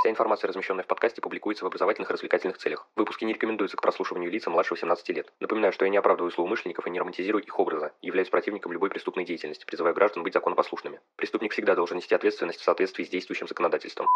Вся информация, размещенная в подкасте, публикуется в образовательных и развлекательных целях. Выпуски не рекомендуются к прослушиванию лица младше 18 лет. Напоминаю, что я не оправдываю злоумышленников и не романтизирую их образа, являюсь противником любой преступной деятельности, призывая граждан быть законопослушными. Преступник всегда должен нести ответственность в соответствии с действующим законодательством.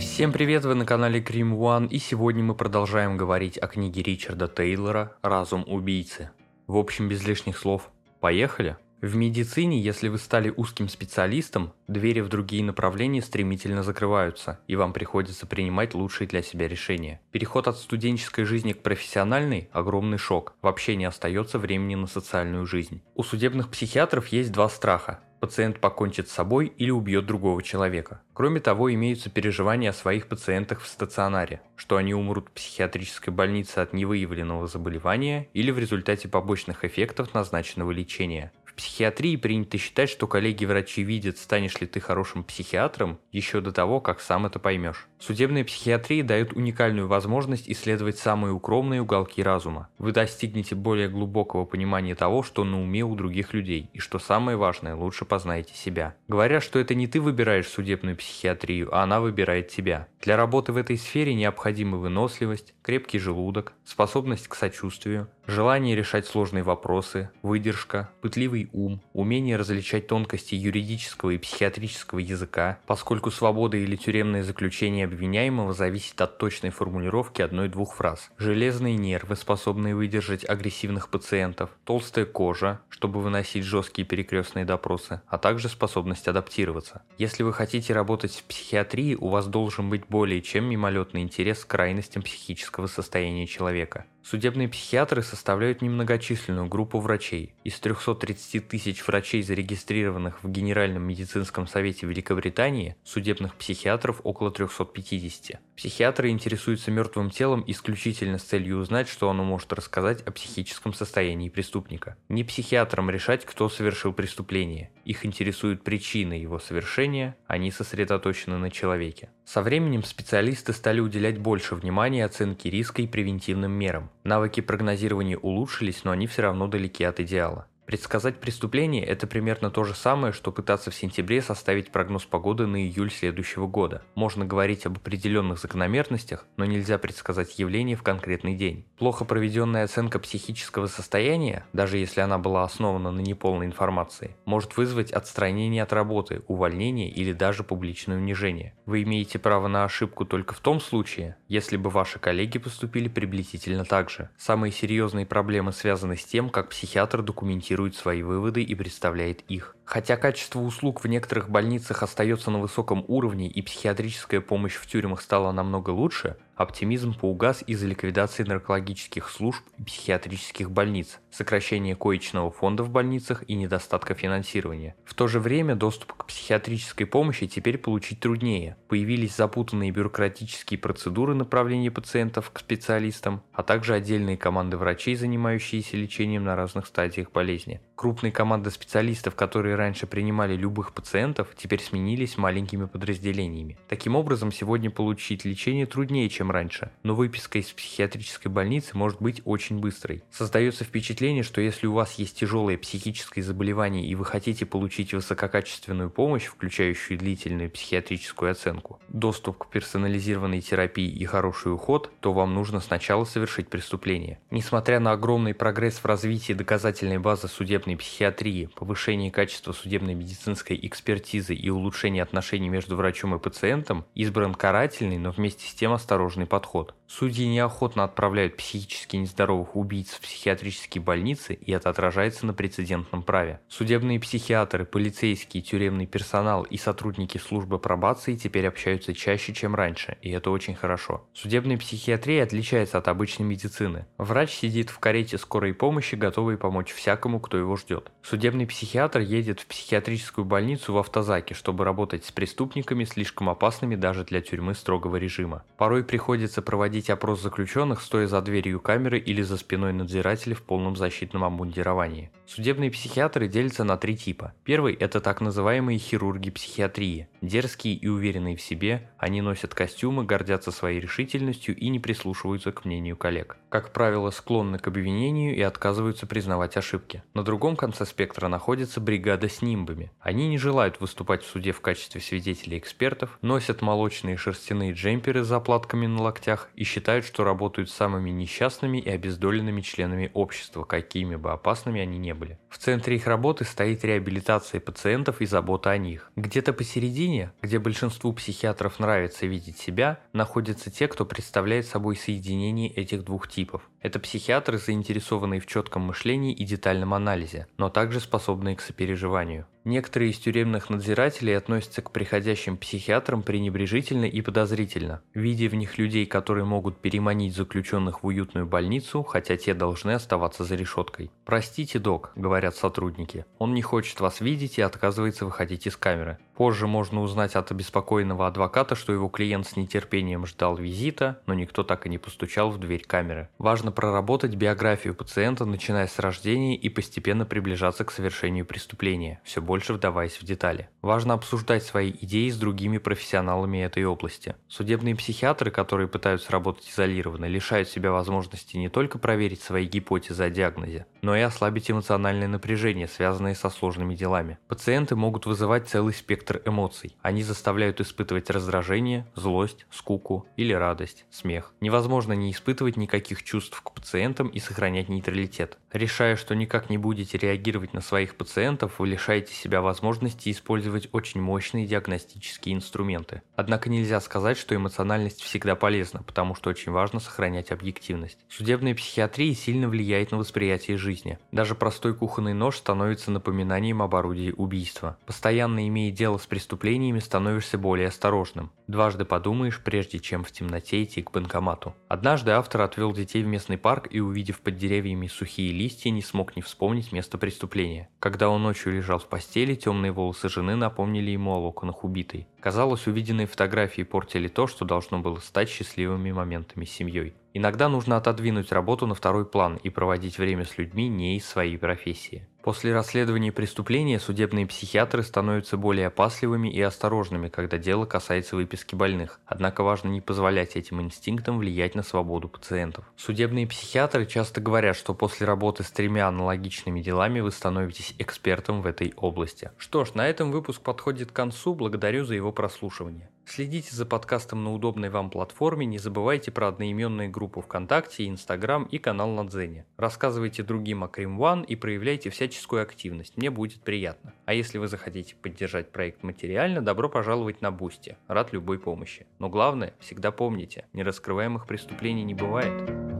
Всем привет, вы на канале Cream One, и сегодня мы продолжаем говорить о книге Ричарда Тейлора «Разум убийцы». В общем, без лишних слов. Поехали! В медицине, если вы стали узким специалистом, двери в другие направления стремительно закрываются, и вам приходится принимать лучшие для себя решения. Переход от студенческой жизни к профессиональной – огромный шок. Вообще не остается времени на социальную жизнь. У судебных психиатров есть два страха пациент покончит с собой или убьет другого человека. Кроме того, имеются переживания о своих пациентах в стационаре, что они умрут в психиатрической больнице от невыявленного заболевания или в результате побочных эффектов назначенного лечения. Психиатрии принято считать, что коллеги-врачи видят, станешь ли ты хорошим психиатром, еще до того, как сам это поймешь. Судебная психиатрия дает уникальную возможность исследовать самые укромные уголки разума. Вы достигнете более глубокого понимания того, что на уме у других людей, и что самое важное, лучше познаете себя. Говорят, что это не ты выбираешь судебную психиатрию, а она выбирает тебя. Для работы в этой сфере необходима выносливость, крепкий желудок, способность к сочувствию, желание решать сложные вопросы, выдержка, пытливый ум, умение различать тонкости юридического и психиатрического языка, поскольку свобода или тюремное заключение обвиняемого зависит от точной формулировки одной-двух фраз. Железные нервы, способные выдержать агрессивных пациентов, толстая кожа, чтобы выносить жесткие перекрестные допросы, а также способность адаптироваться. Если вы хотите работать в психиатрии, у вас должен быть более чем мимолетный интерес к крайностям психического состояния человека. Судебные психиатры составляют немногочисленную группу врачей. Из 330 тысяч врачей, зарегистрированных в Генеральном медицинском совете Великобритании, судебных психиатров около 350. Психиатры интересуются мертвым телом исключительно с целью узнать, что оно может рассказать о психическом состоянии преступника. Не психиатрам решать, кто совершил преступление. Их интересуют причины его совершения, они сосредоточены на человеке. Со временем специалисты стали уделять больше внимания оценке риска и превентивным мерам. Навыки прогнозирования улучшились, но они все равно далеки от идеала. Предсказать преступление – это примерно то же самое, что пытаться в сентябре составить прогноз погоды на июль следующего года. Можно говорить об определенных закономерностях, но нельзя предсказать явление в конкретный день. Плохо проведенная оценка психического состояния, даже если она была основана на неполной информации, может вызвать отстранение от работы, увольнение или даже публичное унижение. Вы имеете право на ошибку только в том случае, если бы ваши коллеги поступили приблизительно так же. Самые серьезные проблемы связаны с тем, как психиатр документирует формирует свои выводы и представляет их. Хотя качество услуг в некоторых больницах остается на высоком уровне и психиатрическая помощь в тюрьмах стала намного лучше, оптимизм поугас из-за ликвидации наркологических служб и психиатрических больниц, сокращения коечного фонда в больницах и недостатка финансирования. В то же время доступ к психиатрической помощи теперь получить труднее. Появились запутанные бюрократические процедуры направления пациентов к специалистам, а также отдельные команды врачей, занимающиеся лечением на разных стадиях болезни. Крупные команды специалистов, которые раньше принимали любых пациентов, теперь сменились маленькими подразделениями. Таким образом, сегодня получить лечение труднее, чем раньше, но выписка из психиатрической больницы может быть очень быстрой. Создается впечатление, что если у вас есть тяжелое психическое заболевание и вы хотите получить высококачественную помощь, включающую длительную психиатрическую оценку, доступ к персонализированной терапии и хороший уход, то вам нужно сначала совершить преступление. Несмотря на огромный прогресс в развитии доказательной базы судебной психиатрии, повышение качества судебной медицинской экспертизы и улучшение отношений между врачом и пациентом, избран карательный, но вместе с тем осторожный подход. Судьи неохотно отправляют психически нездоровых убийц в психиатрические больницы, и это отражается на прецедентном праве. Судебные психиатры, полицейские, тюремный персонал и сотрудники службы пробации теперь общаются чаще, чем раньше, и это очень хорошо. Судебная психиатрия отличается от обычной медицины. Врач сидит в карете скорой помощи, готовый помочь всякому, кто его ждет. Судебный психиатр едет в психиатрическую больницу в автозаке, чтобы работать с преступниками, слишком опасными даже для тюрьмы строгого режима. Порой приходится проводить опрос заключенных, стоя за дверью камеры или за спиной надзирателя в полном защитном обмундировании. Судебные психиатры делятся на три типа. Первый – это так называемые хирурги психиатрии. Дерзкие и уверенные в себе, они носят костюмы, гордятся своей решительностью и не прислушиваются к мнению коллег. Как правило, склонны к обвинению и отказываются признавать ошибки. На другом конце спектра находится бригада с нимбами. Они не желают выступать в суде в качестве свидетелей экспертов, носят молочные шерстяные джемперы с заплатками на локтях и считают, что работают самыми несчастными и обездоленными членами общества, какими бы опасными они не были. В центре их работы стоит реабилитация пациентов и забота о них. Где-то посередине, где большинству психиатров нравится видеть себя, находятся те, кто представляет собой соединение этих двух типов. Это психиатры, заинтересованные в четком мышлении и детальном анализе, но также способные к сопереживанию. Некоторые из тюремных надзирателей относятся к приходящим психиатрам пренебрежительно и подозрительно, видя в них людей, которые могут переманить заключенных в уютную больницу, хотя те должны оставаться за решеткой. «Простите, док», — говорят сотрудники, — «он не хочет вас видеть и отказывается выходить из камеры. Позже можно узнать от обеспокоенного адвоката, что его клиент с нетерпением ждал визита, но никто так и не постучал в дверь камеры. Важно проработать биографию пациента, начиная с рождения и постепенно приближаться к совершению преступления, все больше вдаваясь в детали. Важно обсуждать свои идеи с другими профессионалами этой области. Судебные психиатры, которые пытаются работать изолированно, лишают себя возможности не только проверить свои гипотезы о диагнозе, но и ослабить эмоциональное напряжение, связанное со сложными делами. Пациенты могут вызывать целый спектр эмоций. Они заставляют испытывать раздражение, злость, скуку или радость, смех. Невозможно не испытывать никаких чувств к пациентам и сохранять нейтралитет. Решая, что никак не будете реагировать на своих пациентов, вы лишаете себя возможности использовать очень мощные диагностические инструменты. Однако нельзя сказать, что эмоциональность всегда полезна, потому что очень важно сохранять объективность. Судебная психиатрия сильно влияет на восприятие жизни. Даже простой кухонный нож становится напоминанием об орудии убийства. Постоянно имея дело с преступлениями, становишься более осторожным. Дважды подумаешь, прежде чем в темноте идти к банкомату. Однажды автор отвел детей в местный парк и, увидев под деревьями сухие листья, не смог не вспомнить место преступления. Когда он ночью лежал в постели, темные волосы жены напомнили ему о локонах убитой. Казалось, увиденные фотографии портили то, что должно было стать счастливыми моментами с семьей. Иногда нужно отодвинуть работу на второй план и проводить время с людьми не из своей профессии. После расследования преступления судебные психиатры становятся более опасливыми и осторожными, когда дело касается выписки больных. Однако важно не позволять этим инстинктам влиять на свободу пациентов. Судебные психиатры часто говорят, что после работы с тремя аналогичными делами вы становитесь экспертом в этой области. Что ж, на этом выпуск подходит к концу. Благодарю за его прослушивание. Следите за подкастом на удобной вам платформе, не забывайте про одноименные группы ВКонтакте, Инстаграм и канал на Дзене. Рассказывайте другим о Crime One и проявляйте всяческую активность, мне будет приятно. А если вы захотите поддержать проект материально, добро пожаловать на Бусти, рад любой помощи. Но главное, всегда помните, нераскрываемых преступлений не бывает.